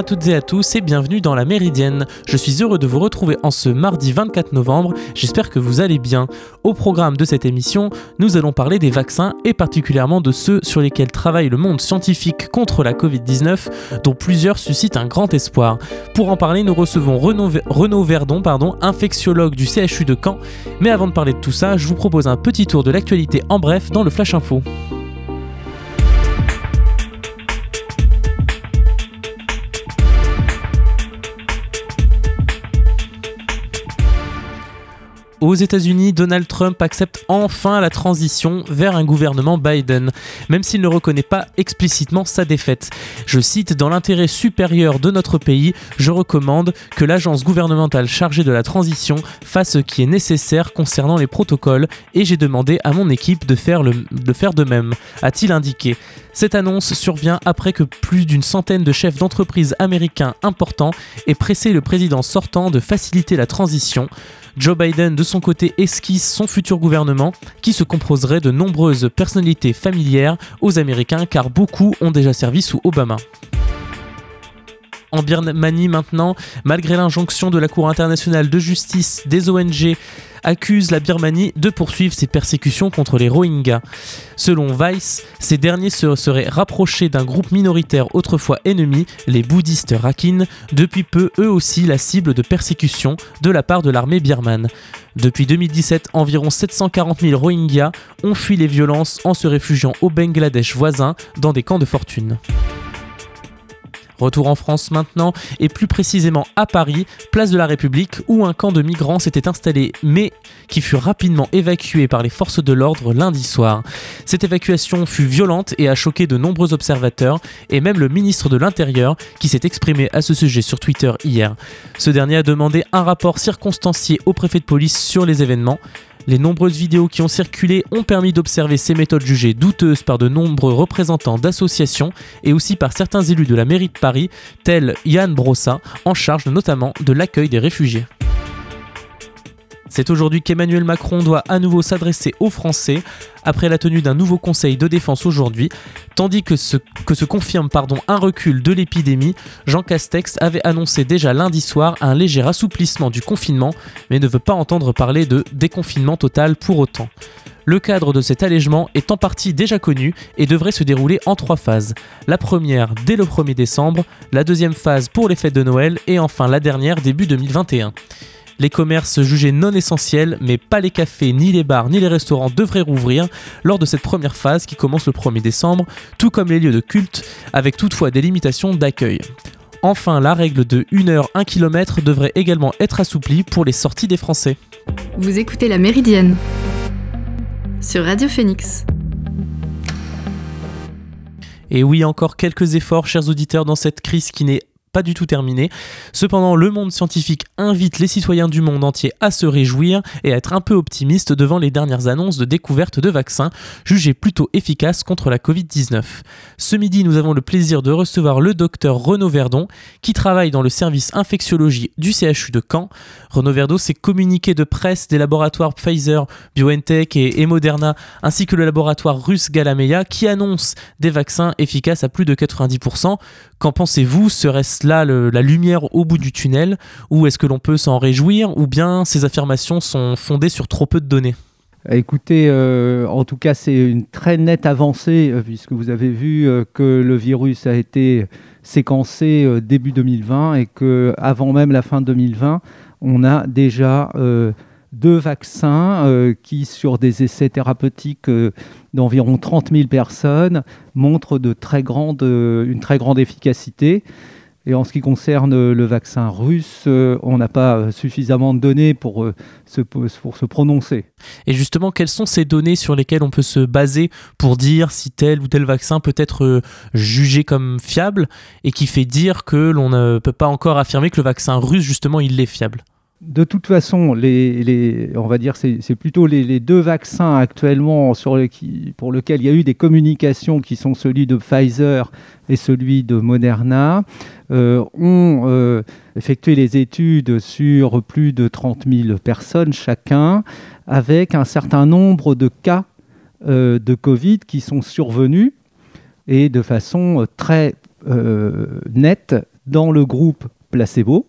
À toutes et à tous et bienvenue dans la Méridienne. Je suis heureux de vous retrouver en ce mardi 24 novembre. J'espère que vous allez bien. Au programme de cette émission, nous allons parler des vaccins et particulièrement de ceux sur lesquels travaille le monde scientifique contre la Covid-19, dont plusieurs suscitent un grand espoir. Pour en parler, nous recevons Renaud, Verdon, pardon, infectiologue du CHU de Caen. Mais avant de parler de tout ça, je vous propose un petit tour de l'actualité en bref dans le Flash Info. Aux États-Unis, Donald Trump accepte enfin la transition vers un gouvernement Biden, même s'il ne reconnaît pas explicitement sa défaite. Je cite Dans l'intérêt supérieur de notre pays, je recommande que l'agence gouvernementale chargée de la transition fasse ce qui est nécessaire concernant les protocoles et j'ai demandé à mon équipe de faire, de même, a-t-il indiqué. Cette annonce survient après que plus d'une centaine de chefs d'entreprise américains importants aient pressé le président sortant de faciliter la transition. Joe Biden, de son côté, esquisse son futur gouvernement qui se composerait de nombreuses personnalités familières aux Américains car beaucoup ont déjà servi sous Obama en Birmanie maintenant, malgré l'injonction de la Cour internationale de justice des ONG accuse la Birmanie de poursuivre ses persécutions contre les Rohingyas. Selon Vice, ces derniers se seraient rapprochés d'un groupe minoritaire autrefois ennemi, les bouddhistes Rakhine, depuis peu eux aussi la cible de persécution de la part de l'armée birmane. Depuis 2017, environ 740 000 Rohingyas ont fui les violences en se réfugiant au Bangladesh voisin dans des camps de fortune. Retour en France maintenant, et plus précisément à Paris, place de la République, où un camp de migrants s'était installé, mais qui fut rapidement évacué par les forces de l'ordre lundi soir. Cette évacuation fut violente et a choqué de nombreux observateurs, et même le ministre de l'Intérieur, qui s'est exprimé à ce sujet sur Twitter hier. Ce dernier a demandé un rapport circonstancié au préfet de police sur les événements. Les nombreuses vidéos qui ont circulé ont permis d'observer ces méthodes jugées douteuses par de nombreux représentants d'associations et aussi par certains élus de la mairie de Paris, tels Yann Brossa, en charge notamment de l'accueil des réfugiés. C'est aujourd'hui qu'Emmanuel Macron doit à nouveau s'adresser aux Français après la tenue d'un nouveau conseil de défense aujourd'hui, tandis que se, confirme pardon, un recul de l'épidémie, Jean Castex avait annoncé déjà lundi soir un léger assouplissement du confinement, mais ne veut pas entendre parler de déconfinement total pour autant. Le cadre de cet allègement est en partie déjà connu et devrait se dérouler en trois phases. La première dès le 1er décembre, la deuxième phase pour les fêtes de Noël et enfin la dernière début 2021. Les commerces jugés non essentiels, mais pas les cafés, ni les bars, ni les restaurants devraient rouvrir lors de cette première phase qui commence le 1er décembre, tout comme les lieux de culte, avec toutefois des limitations d'accueil. Enfin, la règle de 1 heure 1 km devrait également être assouplie pour les sorties des Français. Vous écoutez La Méridienne sur Radio Phoenix. Et oui, encore quelques efforts, chers auditeurs, dans cette crise qui n'est pas du tout terminé. Cependant, le monde scientifique invite les citoyens du monde entier à se réjouir et à être un peu optimistes devant les dernières annonces de découverte de vaccins jugés plutôt efficaces contre la Covid-19. Ce midi, nous avons le plaisir de recevoir le docteur Renaud Verdon qui travaille dans le service infectiologie du CHU de Caen. Renaud Verdon s'est communiqué de presse des laboratoires Pfizer, BioNTech et, Moderna ainsi que le laboratoire russe Galameya qui annonce des vaccins efficaces à plus de 90%. Qu'en pensez-vous? Serait-ce là la lumière au bout du tunnel? Ou est-ce que l'on peut s'en réjouir? Ou bien ces affirmations sont fondées sur trop peu de données? Écoutez, euh, en tout cas, c'est une très nette avancée, euh, puisque vous avez vu euh, que le virus a été séquencé début 2020 et que avant même la fin 2020, on a déjà deux vaccins euh, qui, sur des essais thérapeutiques euh, d'environ 30 000 personnes, montrent euh, une très grande efficacité. Et en ce qui concerne le vaccin russe, on n'a pas suffisamment de données pour, se, pour se prononcer. Et justement, quelles sont ces données sur lesquelles on peut se baser pour dire si tel ou tel vaccin peut être jugé comme fiable et qui fait dire que l'on ne peut pas encore affirmer que le vaccin russe, justement, il est fiable? De toute façon, on va dire c'est plutôt les, deux vaccins actuellement pour lesquels il y a eu des communications qui sont celui de Pfizer et celui de Moderna, euh, ont euh, effectué les études sur plus de 30 000 personnes chacun, avec un certain nombre de cas euh, de Covid qui sont survenus et de façon très nette dans le groupe placebo,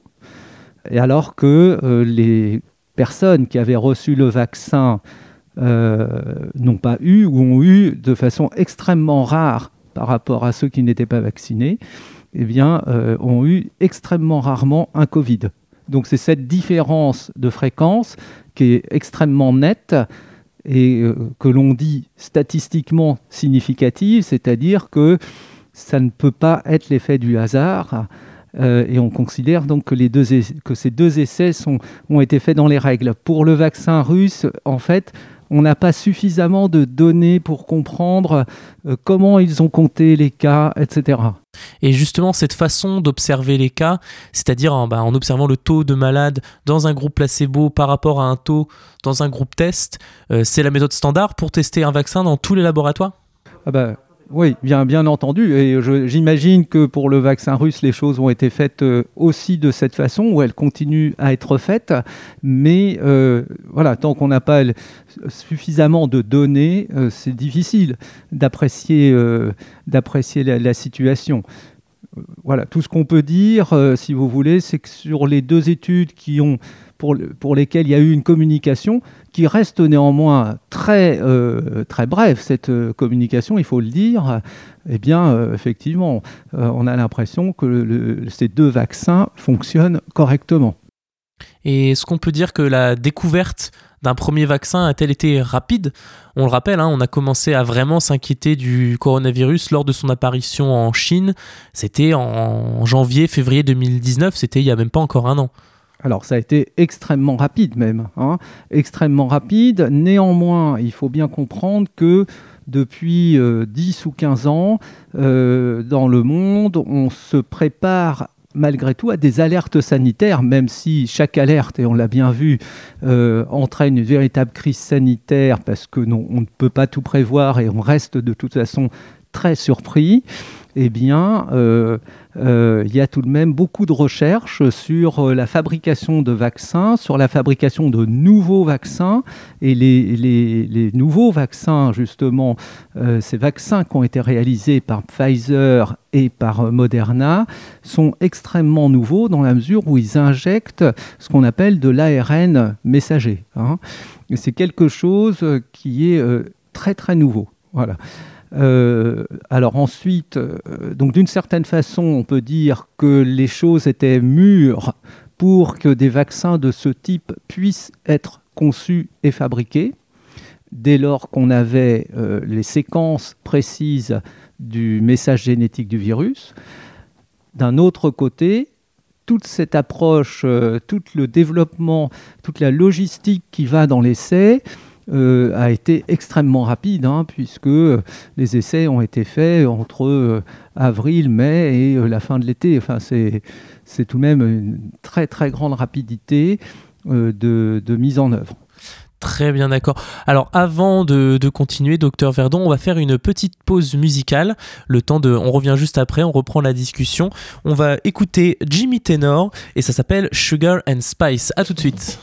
et alors que les personnes qui avaient reçu le vaccin n'ont pas eu ou ont eu de façon extrêmement rare par rapport à ceux qui n'étaient pas vaccinés, eh bien, ont eu extrêmement rarement un Covid. Donc c'est cette différence de fréquence qui est extrêmement nette et euh, que l'on dit statistiquement significative, c'est-à-dire que ça ne peut pas être l'effet du hasard. Euh, et on considère donc que, les deux que ces deux essais sont, ont été faits dans les règles. Pour le vaccin russe, en fait, on n'a pas suffisamment de données pour comprendre euh, comment ils ont compté les cas, etc. Et justement, cette façon d'observer les cas, c'est-à-dire en, bah, observant le taux de malades dans un groupe placebo par rapport à un taux dans un groupe test, euh, c'est la méthode standard pour tester un vaccin dans tous les laboratoires? Ah bah, oui, bien, bien entendu. Et j'imagine que pour le vaccin russe, les choses ont été faites euh, aussi de cette façon, où elles continuent à être faites. Mais euh, voilà, tant qu'on n'a pas suffisamment de données, euh, c'est difficile d'apprécier d'apprécier la, situation. Voilà, tout ce qu'on peut dire, si vous voulez, c'est que sur les deux études qui ont pour, lesquelles il y a eu une communication, qui reste néanmoins très, euh, très brève, cette euh, communication, il faut le dire, eh bien, euh, effectivement, on a l'impression que ces deux vaccins fonctionnent correctement. Et est-ce qu'on peut dire que la découverte d'un premier vaccin a-t-elle été rapide? On le rappelle, hein, on a commencé à vraiment s'inquiéter du coronavirus lors de son apparition en Chine. C'était en janvier, février 2019, c'était il n'y a même pas encore un an. Alors ça a été extrêmement rapide même, hein. extrêmement rapide. Néanmoins, il faut bien comprendre que depuis 10 euh, ou 15 ans, euh, dans le monde, on se prépare malgré tout à des alertes sanitaires, même si chaque alerte, et on l'a bien vu, euh, entraîne une véritable crise sanitaire parce que non, on ne peut pas tout prévoir et on reste de toute façon très surpris eh bien, euh, euh, il y a tout de même beaucoup de recherches sur euh, la fabrication de vaccins, sur la fabrication de nouveaux vaccins. Et les, nouveaux vaccins, justement, ces vaccins qui ont été réalisés par Pfizer et par Moderna, sont extrêmement nouveaux dans la mesure où ils injectent ce qu'on appelle de l'ARN messager. Hein. C'est quelque chose qui est très très nouveau. Voilà. Euh, alors ensuite, euh, donc d'une certaine façon, on peut dire que les choses étaient mûres pour que des vaccins de ce type puissent être conçus et fabriqués, dès lors qu'on avait euh, les séquences précises du message génétique du virus. D'un autre côté, toute cette approche, tout le développement, toute la logistique qui va dans l'essai, euh, a été extrêmement rapide, hein, puisque les essais ont été faits entre euh, avril, mai et euh, la fin de l'été. Enfin, c'est, tout de même une très très grande rapidité de, mise en œuvre. Très bien, d'accord. Alors, avant de, continuer, docteur Verdon, on va faire une petite pause musicale. Le temps de, on revient juste après, on reprend la discussion. On va écouter Jimmy Tenor et ça s'appelle Sugar and Spice. À tout de suite.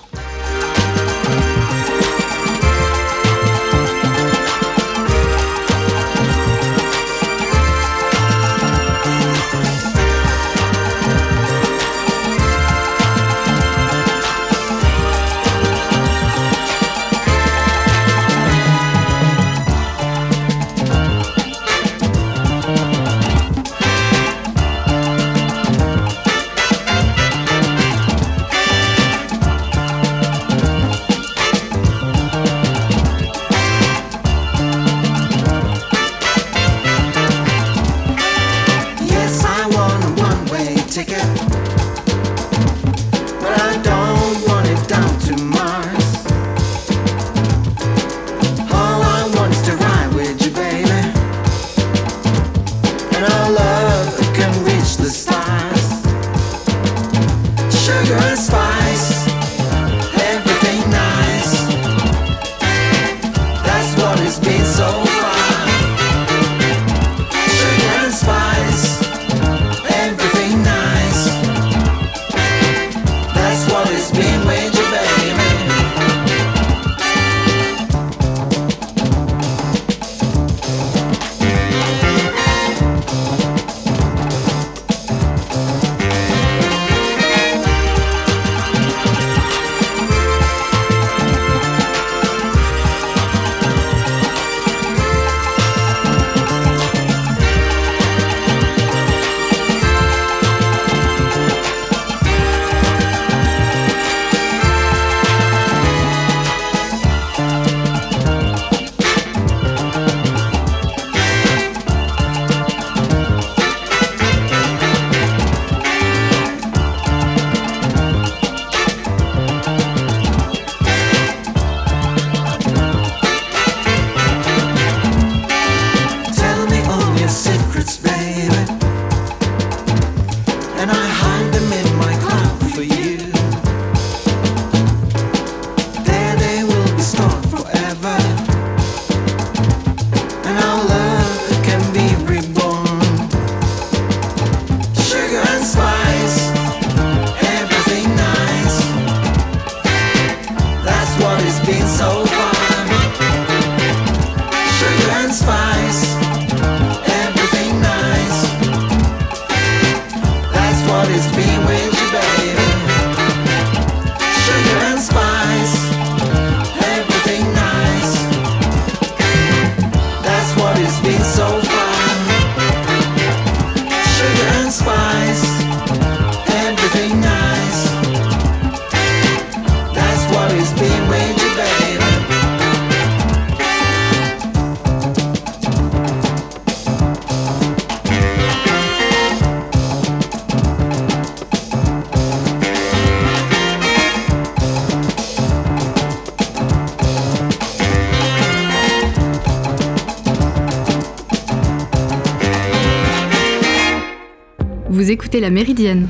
La Méridienne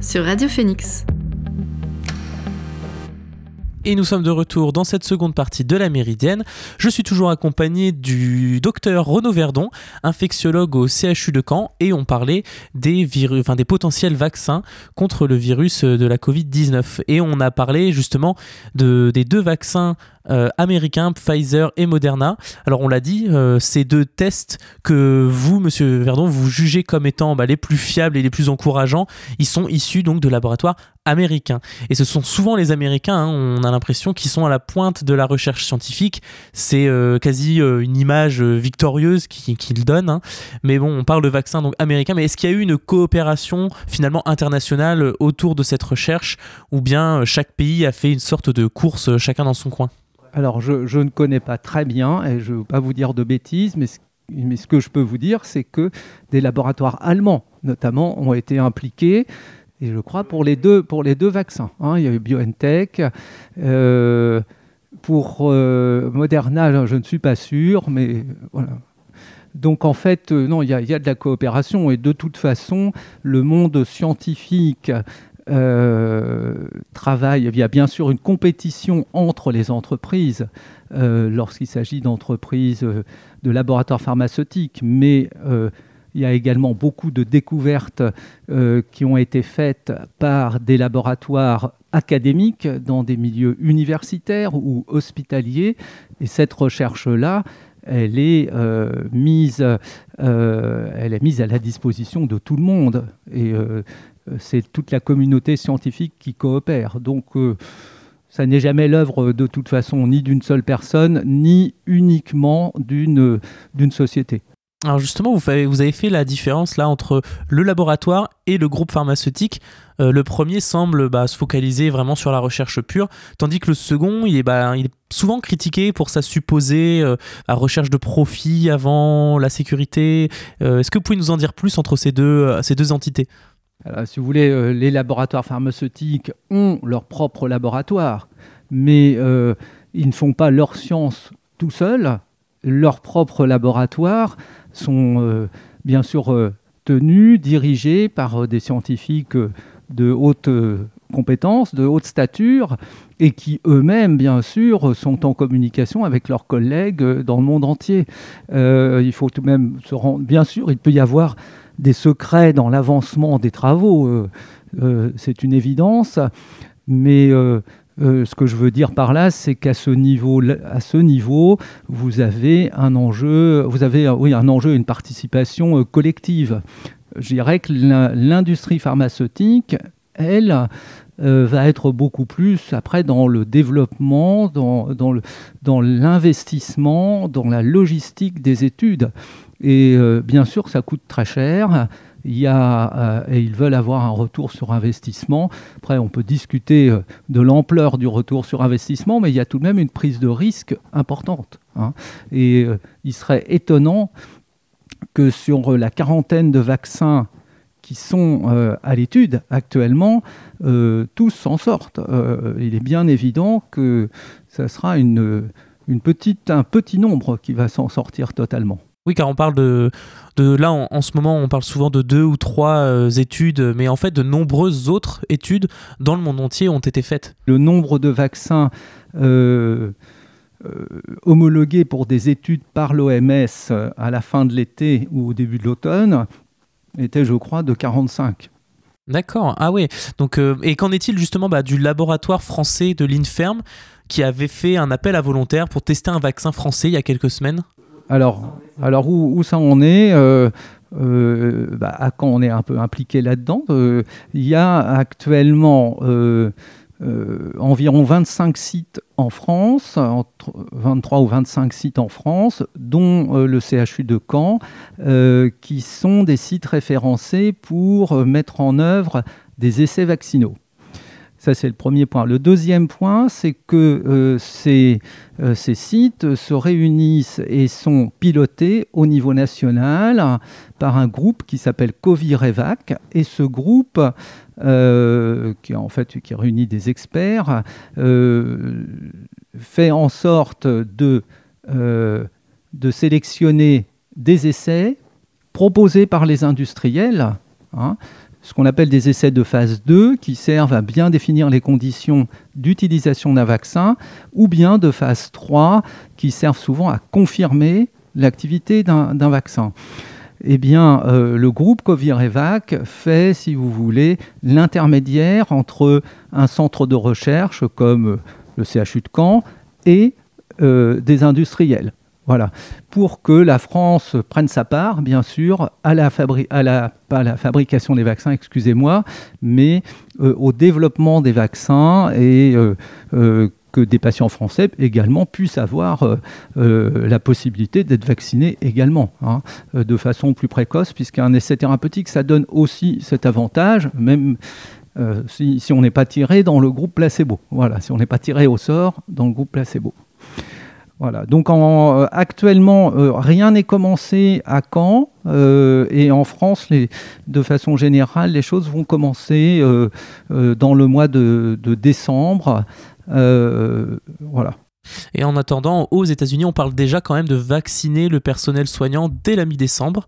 sur Radio Phoenix. Et nous sommes de retour dans cette seconde partie de la Méridienne. Je suis toujours accompagné du docteur Renaud Verdon, infectiologue au CHU de Caen, et on parlait des, virus, enfin, des potentiels vaccins contre le virus de la Covid-19. Et on a parlé justement de, des deux vaccins euh, américains, Pfizer et Moderna. Alors on l'a dit, euh, ces deux tests que vous, Monsieur Verdon, vous jugez comme étant bah, les plus fiables et les plus encourageants, ils sont issus donc de laboratoires américains. Et ce sont souvent les Américains, hein, on a l'impression, qui sont à la pointe de la recherche scientifique. C'est euh, quasi une image victorieuse qu'ils donnent. Hein. Mais bon, on parle de vaccins donc américains. Mais est-ce qu'il y a eu une coopération finalement internationale autour de cette recherche, ou bien chaque pays a fait une sorte de course chacun dans son coin? Alors, je, ne connais pas très bien et je ne veux pas vous dire de bêtises, mais ce, que je peux vous dire, c'est que des laboratoires allemands, notamment, ont été impliqués. Et je crois pour les deux, vaccins. Hein. il y a eu BioNTech. Euh, pour euh, Moderna, je ne suis pas sûr, mais voilà. Donc en fait, euh, non, il y, a de la coopération et de toute façon, le monde scientifique euh, travail, il y a bien sûr une compétition entre les entreprises euh, lorsqu'il s'agit d'entreprises euh, de laboratoires pharmaceutiques, mais il y a également beaucoup de découvertes qui ont été faites par des laboratoires académiques dans des milieux universitaires ou hospitaliers. Et cette recherche-là, elle est, mise, elle est mise à la disposition de tout le monde. Et euh, c'est toute la communauté scientifique qui coopère. Donc, euh, ça n'est jamais l'œuvre de toute façon ni d'une seule personne, ni uniquement d'une société. Alors justement, vous avez, fait la différence là entre le laboratoire et le groupe pharmaceutique. Euh, le premier semble bah, se focaliser vraiment sur la recherche pure, tandis que le second, il est, bah, souvent critiqué pour sa supposée recherche de profit avant la sécurité. Est-ce que vous pouvez nous en dire plus entre ces deux, ces deux entités? Si vous voulez, euh, les laboratoires pharmaceutiques ont leur propre laboratoire, mais euh, ils ne font pas leur science tout seuls. Leurs propres laboratoires sont euh, bien sûr tenus, dirigés par des scientifiques de haute compétence, de haute stature, et qui eux-mêmes, bien sûr, sont en communication avec leurs collègues dans le monde entier. il faut tout de même se rendre... Bien sûr, il peut y avoir des secrets dans l'avancement des travaux, euh, euh, c'est une évidence, mais euh, ce que je veux dire par là, c'est qu'à ce niveau, vous avez un enjeu, vous avez un enjeu, une participation collective. Je dirais que l'industrie pharmaceutique, elle, va être beaucoup plus après dans le développement, dans, l'investissement, dans la logistique des études. Et euh, bien sûr, ça coûte très cher. Il y a, euh, et ils veulent avoir un retour sur investissement. Après, on peut discuter euh, de l'ampleur du retour sur investissement, mais il y a tout de même une prise de risque importante. Hein. Et il serait étonnant que sur la quarantaine de vaccins qui sont à l'étude actuellement, tous s'en sortent. il est bien évident que ça sera un petit nombre qui va s'en sortir totalement. Oui, car on parle de, de là en, ce moment, on parle souvent de deux ou trois euh, études, mais en fait de nombreuses autres études dans le monde entier ont été faites. Le nombre de vaccins euh, euh, homologués pour des études par l'OMS à la fin de l'été ou au début de l'automne était, je crois, de 45. D'accord. Ah oui. Donc, et qu'en est-il justement bah, du laboratoire français de l'Inferm qui avait fait un appel à volontaires pour tester un vaccin français il y a quelques semaines? Alors, alors où, ça en est euh, euh, bah, à quand on est un peu impliqué là-dedans euh, Il y a actuellement environ 25 sites en France, entre 23 ou 25 sites en France, dont le CHU de Caen, qui sont des sites référencés pour mettre en œuvre des essais vaccinaux. Ça, c'est le premier point. Le deuxième point, c'est que euh, ces, euh, ces, sites se réunissent et sont pilotés au niveau national par un groupe qui s'appelle Covirevac. Et ce groupe, euh, qui en fait qui réunit des experts, fait en sorte de, de sélectionner des essais proposés par les industriels hein, ce qu'on appelle des essais de phase 2 qui servent à bien définir les conditions d'utilisation d'un vaccin, ou bien de phase 3 qui servent souvent à confirmer l'activité d'un vaccin. Eh bien, euh, le groupe Covirevac fait, si vous voulez, l'intermédiaire entre un centre de recherche comme le CHU de Caen et euh, des industriels. Voilà. Pour que la France prenne sa part, bien sûr, à la, fabrication des vaccins, excusez-moi, mais euh, au développement des vaccins et euh, euh, que des patients français également puissent avoir la possibilité d'être vaccinés également, hein, de façon plus précoce, puisqu'un essai thérapeutique, ça donne aussi cet avantage, même si, si on n'est pas tiré dans le groupe placebo. Voilà, si on n'est pas tiré au sort dans le groupe placebo. Voilà. Donc euh, actuellement, euh, rien n'est commencé à Caen euh, et en France, de façon générale, les choses vont commencer dans le mois de, de décembre. voilà. Et en attendant, aux États-Unis, on parle déjà quand même de vacciner le personnel soignant dès la mi-décembre.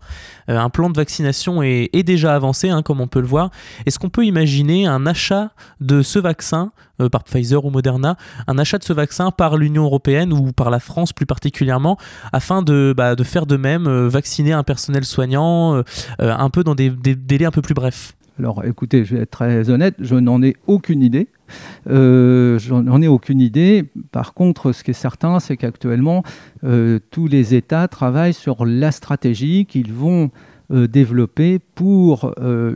Euh, un plan de vaccination est, déjà avancé, hein, comme on peut le voir. Est-ce qu'on peut imaginer un achat de ce vaccin euh, par Pfizer ou Moderna, un achat de ce vaccin par l'Union européenne ou par la France plus particulièrement, afin de, bah, faire de même, euh, vacciner un personnel soignant un peu dans des délais un peu plus brefs? Alors écoutez, je vais être très honnête, je n'en ai aucune idée. Euh, je n'en ai aucune idée. Par contre, ce qui est certain, c'est qu'actuellement, euh, tous les États travaillent sur la stratégie qu'ils vont euh, développer pour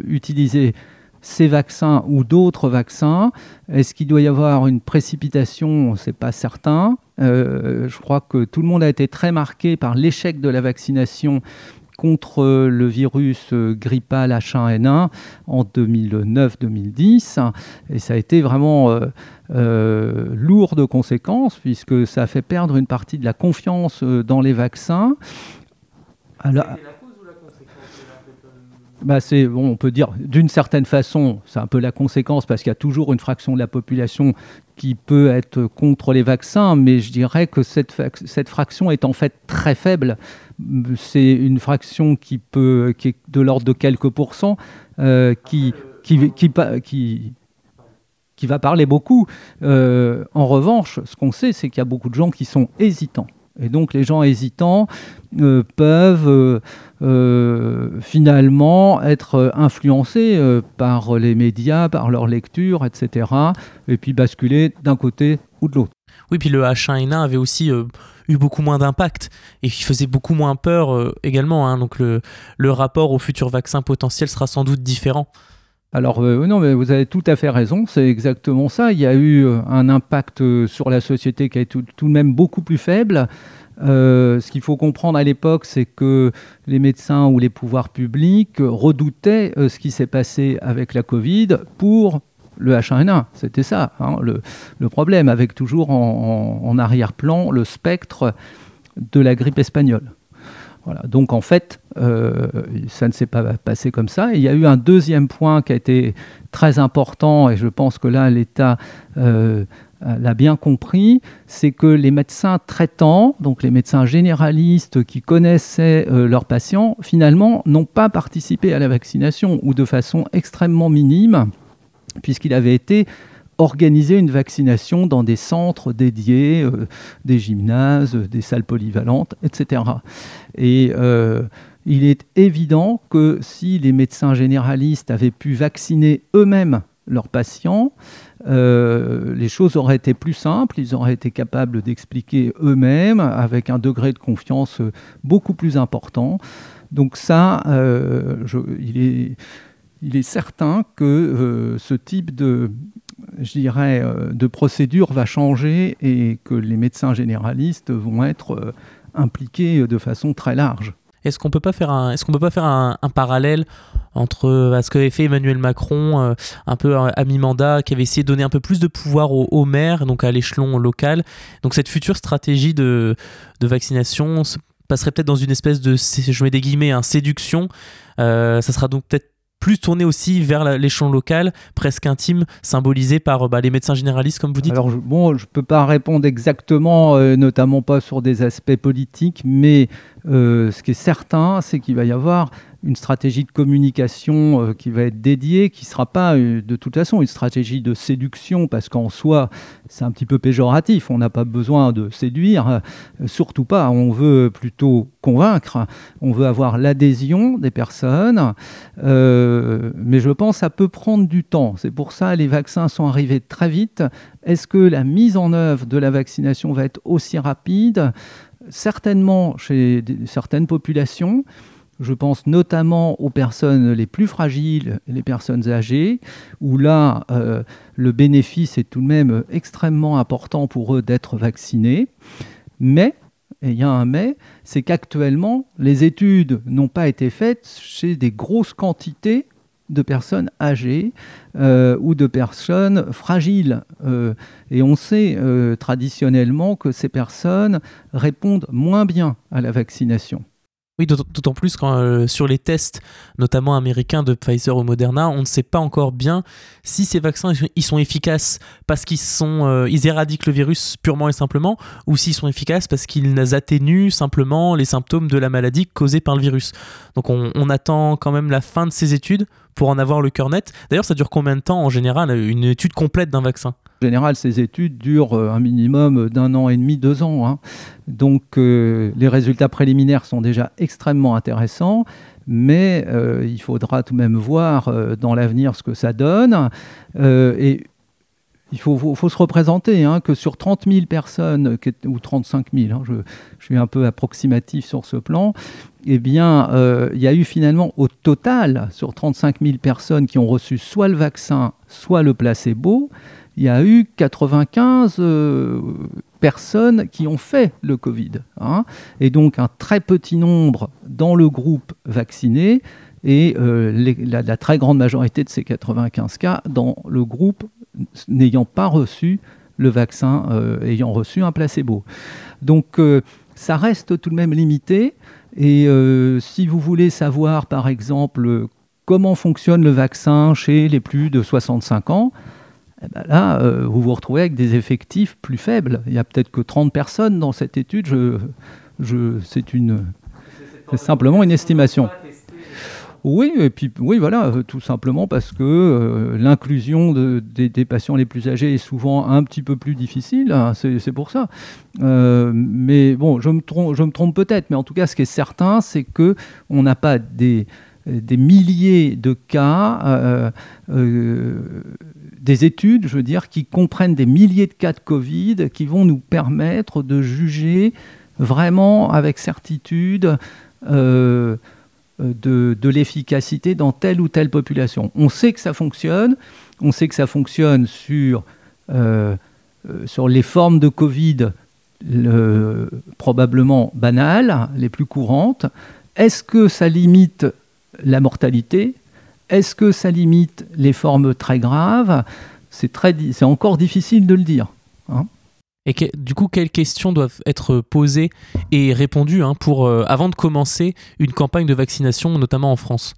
utiliser ces vaccins ou d'autres vaccins. Est-ce qu'il doit y avoir une précipitation? Ce n'est pas certain. je crois que tout le monde a été très marqué par l'échec de la vaccination contre le virus euh, grippal H1N1 en 2009-2010. Et ça a été vraiment euh, euh, lourd de conséquences, puisque ça a fait perdre une partie de la confiance dans les vaccins. Alors, bah c'est bon, on peut dire d'une certaine façon, c'est un peu la conséquence parce qu'il y a toujours une fraction de la population qui peut être contre les vaccins, mais je dirais que cette, fraction est en fait très faible c'est une fraction qui, peut, qui est de l'ordre de quelques pourcents, euh, qui, va parler beaucoup. Euh, en revanche, ce qu'on sait, c'est qu'il y a beaucoup de gens qui sont hésitants. Et donc les gens hésitants euh, peuvent finalement être influencés par les médias, par leur lecture, etc. Et puis basculer d'un côté ou de l'autre. Oui, puis le H1N1 avait aussi eu beaucoup moins d'impact et qui faisait beaucoup moins peur euh, également. Hein. donc le, rapport au futur vaccin potentiel sera sans doute différent. Alors euh, non, mais vous avez tout à fait raison, c'est exactement ça. Il y a eu euh, un impact sur la société qui a été tout, de même beaucoup plus faible. ce qu'il faut comprendre à l'époque, c'est que les médecins ou les pouvoirs publics redoutaient ce qui s'est passé avec la Covid pour le H1N1. C'était ça, hein, le, problème, avec toujours en, arrière-plan le spectre de la grippe espagnole. Voilà. Donc en fait, euh, ça ne s'est pas passé comme ça. il y a eu un deuxième point qui a été très important, et je pense que là, l'État euh, l'a bien compris, c'est que les médecins traitants, donc les médecins généralistes qui connaissaient euh, leurs patients, finalement, n'ont pas participé à la vaccination ou de façon extrêmement minime puisqu'il avait été organisé une vaccination dans des centres dédiés, des gymnases, des salles polyvalentes, etc. Et il est évident que si les médecins généralistes avaient pu vacciner eux-mêmes leurs patients, euh, les choses auraient été plus simples, ils auraient été capables d'expliquer eux-mêmes avec un degré de confiance beaucoup plus important. Donc ça, je, il est certain que euh, ce type de, je dirais, euh, de procédure va changer et que les médecins généralistes vont être euh, impliqués de façon très large. Est-ce qu'on peut pas faire un, est-ce qu'on peut pas faire un, parallèle entre ce qu'avait fait Emmanuel Macron un peu à mi-mandat, qui avait essayé de donner un peu plus de pouvoir aux, maires, donc à l'échelon local. Donc cette future stratégie de, de vaccination passerait peut-être dans une espèce de, je mets des guillemets, un séduction. ça sera donc peut-être plus tourné aussi vers l'échelon local, presque intime, symbolisé par bah, les médecins généralistes, comme vous dites. Alors, bon, je ne peux pas répondre exactement, euh, notamment pas sur des aspects politiques, mais euh, ce qui est certain, c'est qu'il va y avoir une stratégie de communication euh, qui va être dédiée, qui ne sera pas euh, de toute façon une stratégie de séduction, parce qu'en soi, c'est un petit peu péjoratif, on n'a pas besoin de séduire, euh, surtout pas, on veut plutôt convaincre, on veut avoir l'adhésion des personnes, mais je pense que ça peut prendre du temps, c'est pour ça les vaccins sont arrivés très vite. Est-ce que la mise en œuvre de la vaccination va être aussi rapide? Certainement chez certaines populations, je pense notamment aux personnes les plus fragiles, les personnes âgées, où là, euh, le bénéfice est tout de même extrêmement important pour eux d'être vaccinés. Mais, et il y a un mais, c'est qu'actuellement, les études n'ont pas été faites chez des grosses quantités de personnes âgées euh, ou de personnes fragiles. Euh, et on sait traditionnellement que ces personnes répondent moins bien à la vaccination. Oui, d'autant plus quand euh, sur les tests, notamment américains de Pfizer ou Moderna, on ne sait pas encore bien si ces vaccins ils sont efficaces parce qu'ils sont euh, éradiquent le virus purement et simplement ou s'ils sont efficaces parce qu'ils atténuent simplement les symptômes de la maladie causée par le virus. Donc on, attend quand même la fin de ces études pour en avoir le cœur net. D'ailleurs, ça dure combien de temps en général une étude complète d'un vaccin? Général, ces études durent euh, un minimum d'un an et demi, deux ans. Hein. Donc, euh, les résultats préliminaires sont déjà extrêmement intéressants, mais euh, il faudra tout de même voir dans l'avenir ce que ça donne. et il faut, se représenter hein, que sur 30 000 personnes, ou 35 000, hein, je, je, suis un peu approximatif sur ce plan, eh bien, il y a eu finalement au total, sur 35 000 personnes qui ont reçu soit le vaccin, soit le placebo, il y a eu 95 euh, personnes qui ont fait le Covid. Hein. et donc un très petit nombre dans le groupe vacciné et euh, la, très grande majorité de ces 95 cas dans le groupe n'ayant pas reçu le vaccin, euh, ayant reçu un placebo. Donc ça reste tout de même limité. Et si vous voulez savoir, par exemple, comment fonctionne le vaccin chez les plus de 65 ans, eh ben là, euh, vous vous retrouvez avec des effectifs plus faibles. Il n'y a peut-être que 30 personnes dans cette étude. Je, je, c'est une, simplement une estimation. Oui, et puis oui, voilà, euh, tout simplement parce que euh, l'inclusion de, des, patients les plus âgés est souvent un petit peu plus difficile. Hein, c'est, pour ça. mais bon, je me trompe, je me trompe peut-être, mais en tout cas, ce qui est certain, c'est que on n'a pas des des milliers de cas des études, je veux dire, qui comprennent des milliers de cas de Covid, qui vont nous permettre de juger vraiment avec certitude euh, de, l'efficacité dans telle ou telle population. On sait que ça fonctionne, on sait que ça fonctionne sur, euh, euh, sur les formes de Covid probablement banales, les plus courantes. Est-ce que ça limite la mortalité? Est-ce que ça limite les formes très graves? C'est encore difficile de le dire. Hein. et du coup, quelles questions doivent être posées et répondues hein, euh, avant de commencer une campagne de vaccination, notamment en France?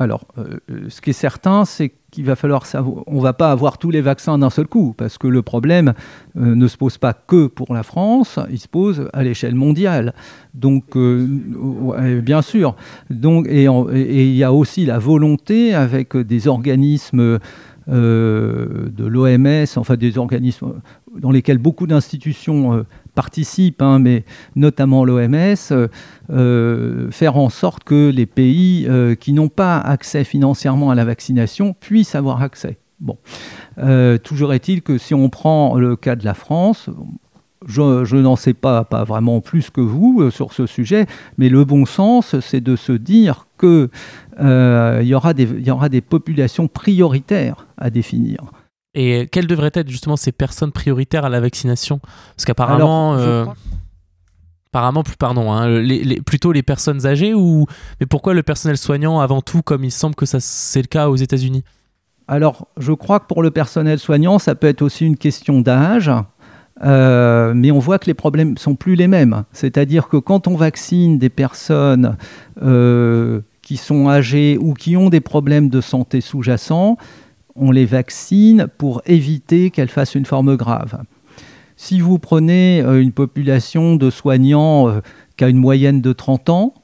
Alors, euh, ce qui est certain, c'est qu'il va falloir. On va pas avoir tous les vaccins d'un seul coup, parce que le problème euh, ne se pose pas que pour la France, il se pose à l'échelle mondiale. Donc, euh, bien sûr. Donc, et il y a aussi la volonté avec des organismes de l'OMS, enfin des organismes dans lesquels beaucoup d'institutions participent, hein, mais notamment l'OMS, euh, euh, faire en sorte que les pays euh, qui n'ont pas accès financièrement à la vaccination puissent avoir accès. Bon. toujours est-il que si on prend le cas de la France, je, n'en sais pas, pas vraiment plus que vous sur ce sujet, mais le bon sens, c'est de se dire qu'il y aura des populations prioritaires à définir. Et quelles devraient être justement ces personnes prioritaires à la vaccination? Parce qu'apparemment, euh, apparemment, pardon, hein, les, plutôt les personnes âgées ou mais pourquoi le personnel soignant avant tout, comme il semble que ça c'est le cas aux États-Unis? Alors, je crois que pour le personnel soignant, ça peut être aussi une question d'âge. Euh, mais on voit que les problèmes sont plus les mêmes. C'est-à-dire que quand on vaccine des personnes euh, qui sont âgées ou qui ont des problèmes de santé sous-jacents, on les vaccine pour éviter qu'elles fassent une forme grave. Si vous prenez euh, une population de soignants euh, qui a une moyenne de 30 ans,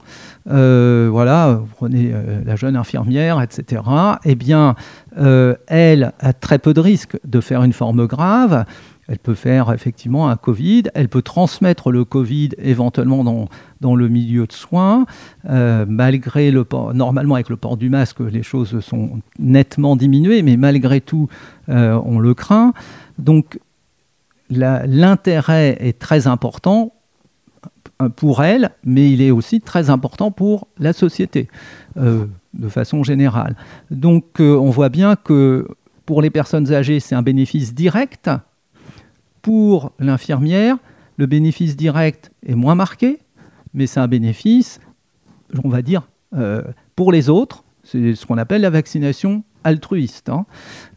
voilà, vous prenez la jeune infirmière, etc. Eh bien, elle a très peu de risques de faire une forme grave. Elle peut faire effectivement un Covid, elle peut transmettre le Covid éventuellement dans, dans le milieu de soins, euh, malgré le port, normalement avec le port du masque, les choses sont nettement diminuées, mais malgré tout, euh, on le craint. Donc l'intérêt est très important pour elle, mais il est aussi très important pour la société, euh, de façon générale. Donc on voit bien que pour les personnes âgées, c'est un bénéfice direct pour l'infirmière, le bénéfice direct est moins marqué, mais c'est un bénéfice, on va dire, euh, pour les autres. C'est ce qu'on appelle la vaccination altruiste. Hein.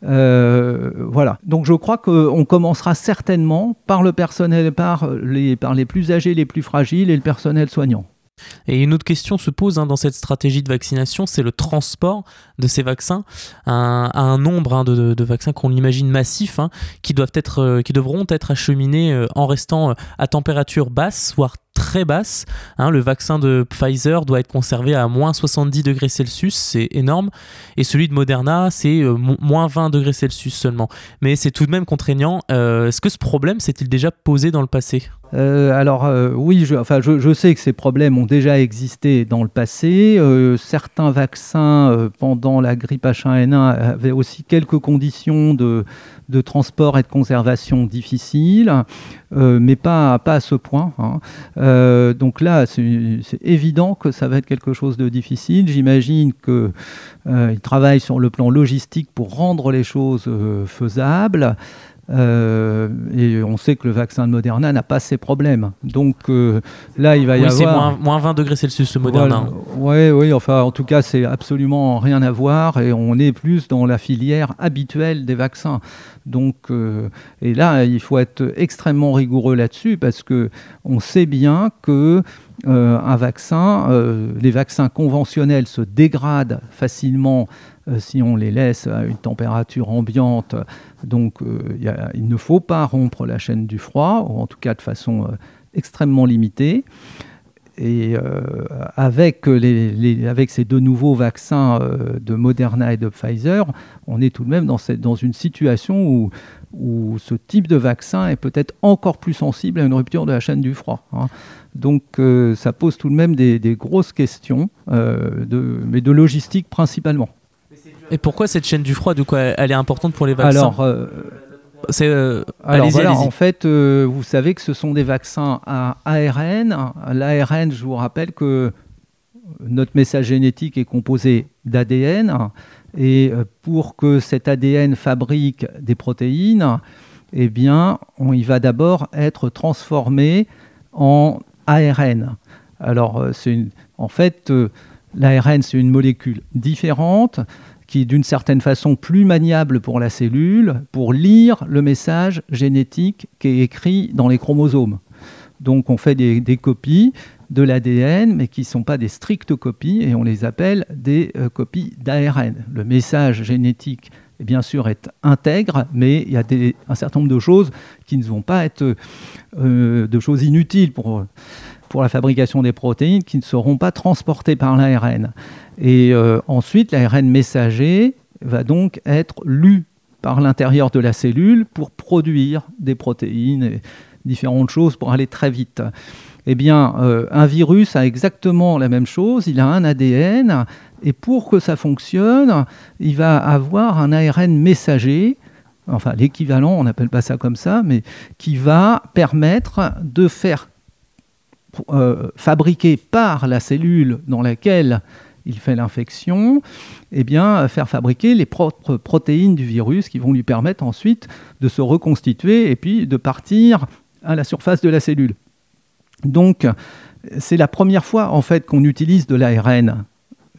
Euh, voilà. Donc je crois qu'on commencera certainement par le personnel, par les, par les plus âgés, les plus fragiles et le personnel soignant. Et une autre question se pose hein, dans cette stratégie de vaccination, c'est le transport de ces vaccins à un, nombre hein, de, vaccins qu'on imagine massifs, hein, qui, euh, qui devront être acheminés euh, en restant euh, à température basse, voire très basse. Hein, le vaccin de Pfizer doit être conservé à moins 70 degrés Celsius, c'est énorme. Et celui de Moderna, c'est euh, moins 20 degrés Celsius seulement. Mais c'est tout de même contraignant. Euh, est-ce que ce problème s'est-il déjà posé dans le passé? Euh, alors oui, je, enfin, je, sais que ces problèmes ont déjà existé dans le passé. certains vaccins pendant la grippe H1N1 avaient aussi quelques conditions de, de transport et de conservation difficiles, euh, mais pas, à ce point. Hein. Euh, donc là, c'est évident que ça va être quelque chose de difficile. J'imagine qu'ils euh, travaillent sur le plan logistique pour rendre les choses faisables. Euh, et on sait que le vaccin de Moderna n'a pas ces problèmes. Donc euh, là, il va y avoir. C'est moins, moins, 20 degrés Celsius ce Moderna. Oui, oui, enfin, en tout cas, c'est absolument rien à voir et on est plus dans la filière habituelle des vaccins. Donc, euh, et là, il faut être extrêmement rigoureux là-dessus parce que on sait bien que un vaccin, les vaccins conventionnels se dégradent facilement si on les laisse à une température ambiante. Donc euh, il ne faut pas rompre la chaîne du froid, ou en tout cas de façon euh, extrêmement limitée. Et avec, ces deux nouveaux vaccins de Moderna et de Pfizer, on est tout de même dans, une situation où, ce type de vaccin est peut-être encore plus sensible à une rupture de la chaîne du froid. Hein. Donc ça pose tout de même des, grosses questions, mais de logistique principalement. Et pourquoi cette chaîne du froid, du coup, elle est importante pour les vaccins Alors, euh, c'est, euh, en fait, euh, vous savez que ce sont des vaccins à ARN. L'ARN, je vous rappelle que notre message génétique est composé d'ADN. Et pour que cet ADN fabrique des protéines, eh bien, on, il va d'abord être transformé en ARN. Alors, c'est en fait, l'ARN, c'est une molécule différente qui est d'une certaine façon plus maniable pour la cellule pour lire le message génétique qui est écrit dans les chromosomes. Donc on fait des, copies de l'ADN, mais qui ne sont pas des strictes copies, et on les appelle des euh, copies d'ARN. Le message génétique, bien sûr, est intègre, mais il y a un certain nombre de choses qui ne vont pas être euh, de choses inutiles pour, pour la fabrication des protéines, qui ne seront pas transportées par l'ARN. Et euh, ensuite, l'ARN messager va donc être lu par l'intérieur de la cellule pour produire des protéines et différentes choses pour aller très vite. Eh bien, euh, un virus a exactement la même chose, il a un ADN, et pour que ça fonctionne, il va avoir un ARN messager, enfin l'équivalent, on n'appelle pas ça comme ça, mais qui va permettre de faire euh, fabriquer par la cellule dans laquelle il fait l'infection, eh bien, faire fabriquer les propres protéines du virus qui vont lui permettre ensuite de se reconstituer et puis de partir à la surface de la cellule. Donc, c'est la première fois en fait qu'on utilise de l'ARN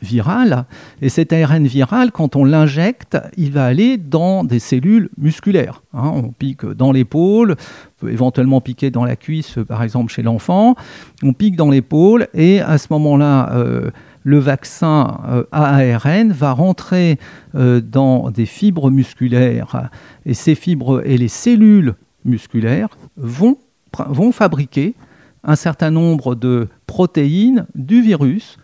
viral. Et cet ARN viral, quand on l'injecte, il va aller dans des cellules musculaires. Hein. on pique dans l'épaule, peut éventuellement piquer dans la cuisse, par exemple chez l'enfant. On pique dans l'épaule et à ce moment-là, euh, le vaccin euh, ARN va rentrer euh, dans des fibres musculaires et ces fibres et les cellules musculaires vont, vont fabriquer un certain nombre de protéines du virus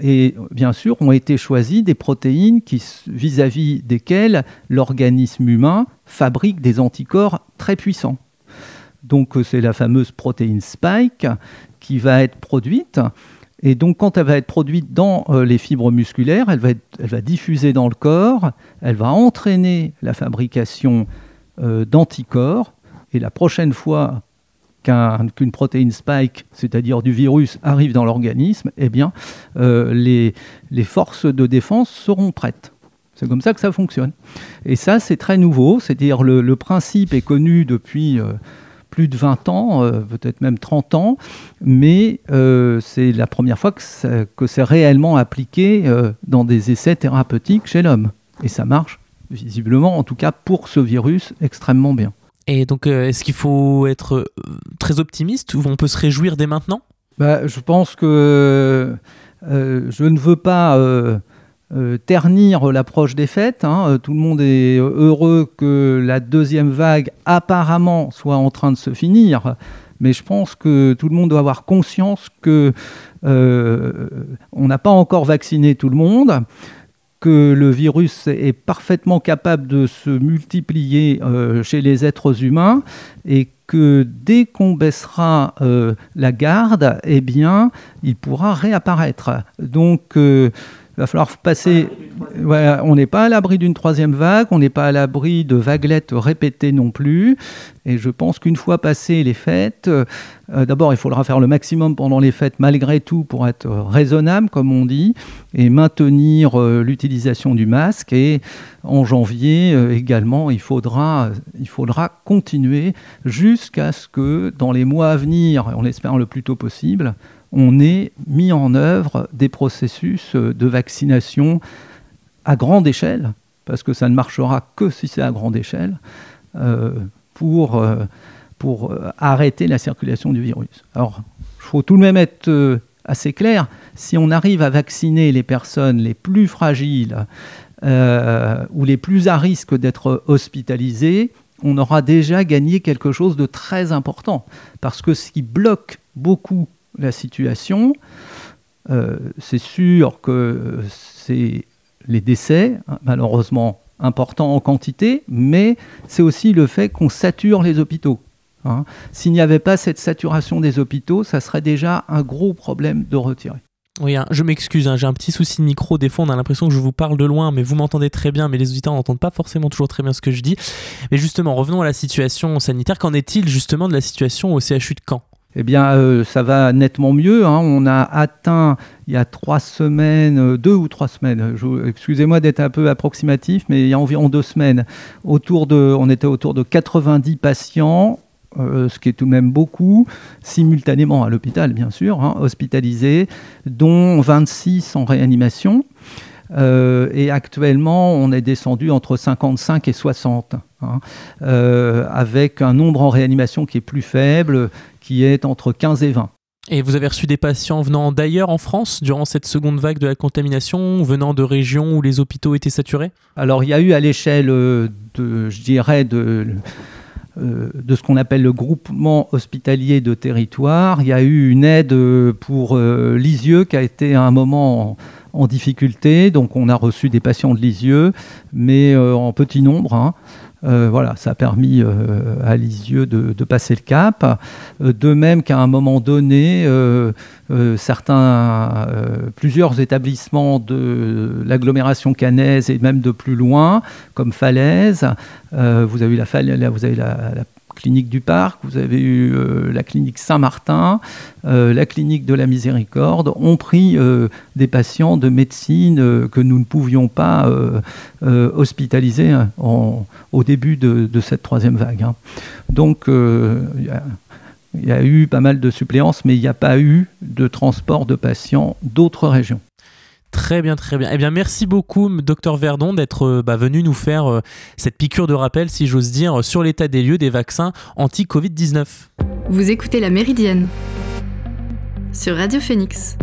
Et bien sûr, ont été choisies des protéines vis-à-vis desquelles l'organisme humain fabrique des anticorps très puissants. Donc c'est la fameuse protéine spike qui va être produite. Et donc quand elle va être produite dans les fibres musculaires, elle va, diffuser dans le corps, elle va entraîner la fabrication d'anticorps. Et la prochaine fois qu'une protéine spike, c'est-à-dire du virus, arrive dans l'organisme, eh bien, euh, les, forces de défense seront prêtes. C'est comme ça que ça fonctionne. Et ça, c'est très nouveau, c'est-à-dire le, principe est connu depuis euh, plus de 20 ans, euh, peut-être même 30 ans, mais c'est la première fois que c'est réellement appliqué dans des essais thérapeutiques chez l'homme. Et ça marche, visiblement, en tout cas pour ce virus, extrêmement bien. Et donc, euh, est-ce qu'il faut être euh, très optimiste ou on peut se réjouir dès maintenant? Bah, Je pense que euh, je ne veux pas ternir l'approche des fêtes. Hein. Tout le monde est heureux que la deuxième vague apparemment soit en train de se finir. Mais je pense que tout le monde doit avoir conscience que on n'a pas encore vacciné tout le monde que le virus est parfaitement capable de se multiplier euh, chez les êtres humains et que dès qu'on baissera euh, la garde, eh bien, il pourra réapparaître. Donc, euh, il va falloir passer. on n'est pas à l'abri d'une troisième vague, on n'est pas à l'abri de vaguelettes répétées non plus. Et je pense qu'une fois passées les fêtes, euh, d'abord il faudra faire le maximum pendant les fêtes malgré tout pour être raisonnable, comme on dit, et maintenir euh, l'utilisation du masque. Et en janvier euh, également, il faudra, il faudra continuer jusqu'à ce que dans les mois à venir, on espère le plus tôt possible, on ait mis en œuvre des processus euh, de vaccination à grande échelle, parce que ça ne marchera que si c'est à grande échelle, euh, pour, euh, pour arrêter la circulation du virus. Alors, il faut tout de même être assez clair, si on arrive à vacciner les personnes les plus fragiles ou les plus à risque d'être hospitalisées, on aura déjà gagné quelque chose de très important. Parce que ce qui bloque beaucoup la situation. Euh, c'est sûr que c'est les décès, hein, malheureusement importants en quantité, mais c'est aussi le fait qu'on sature les hôpitaux. Hein. S'il n'y avait pas cette saturation des hôpitaux, ça serait déjà un gros problème de retirer. Oui, hein, je m'excuse, j'ai un petit souci de micro. Des fois, on a l'impression que je vous parle de loin, mais vous m'entendez très bien, mais les auditeurs n'entendent pas forcément toujours très bien ce que je dis. Mais justement, revenons à la situation sanitaire. Qu'en est-il justement de la situation au CHU de Caen? Eh bien, euh, ça va nettement mieux. Hein. On a atteint, il y a trois semaines, euh, deux ou trois semaines, excusez-moi d'être un peu approximatif, mais il y a environ deux semaines, autour de, on était autour de 90 patients, euh, ce qui est tout de même beaucoup, simultanément à l'hôpital, bien sûr, hein, hospitalisés, dont 26 en réanimation. et actuellement, on est descendu entre 55 et 60, hein, avec un nombre en réanimation qui est plus faible, qui est entre 15 et 20. Et vous avez reçu des patients venant d'ailleurs en France durant cette seconde vague de la contamination, venant de régions où les hôpitaux étaient saturés? Alors il y a eu à l'échelle euh, de, je dirais, de, euh, de ce qu'on appelle le groupement hospitalier de territoire, il y a eu une aide euh, pour Lisieux qui a été à un moment en, difficulté, donc on a reçu des patients de Lisieux, mais en petit nombre. Hein. Euh, voilà, ça a permis euh, à Lisieux de, passer le cap. Euh, de même qu'à un moment donné, certains, plusieurs établissements de l'agglomération cannaise et même de plus loin, comme Falaise, vous avez, la, la clinique du Parc, vous avez eu euh, la clinique Saint-Martin, euh, la clinique de la Miséricorde, ont pris euh, des patients de médecine que nous ne pouvions pas hospitaliser hein, au début de, cette troisième vague. Hein. Donc, il y, a eu pas mal de suppléances, mais il n'y a pas eu de transport de patients d'autres régions. Très bien, très bien. Eh bien, merci beaucoup, docteur Verdon, d'être euh, bah, venu nous faire euh, cette piqûre de rappel, si j'ose dire, sur l'état des lieux des vaccins anti-Covid-19. Vous écoutez La Méridienne sur Radio Phoenix.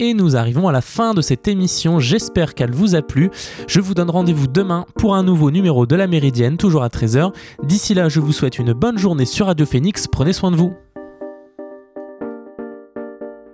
Et nous arrivons à la fin de cette émission, j'espère qu'elle vous a plu. Je vous donne rendez-vous demain pour un nouveau numéro de la Méridienne, toujours à 13h. D'ici là, je vous souhaite une bonne journée sur Radio Phoenix, prenez soin de vous.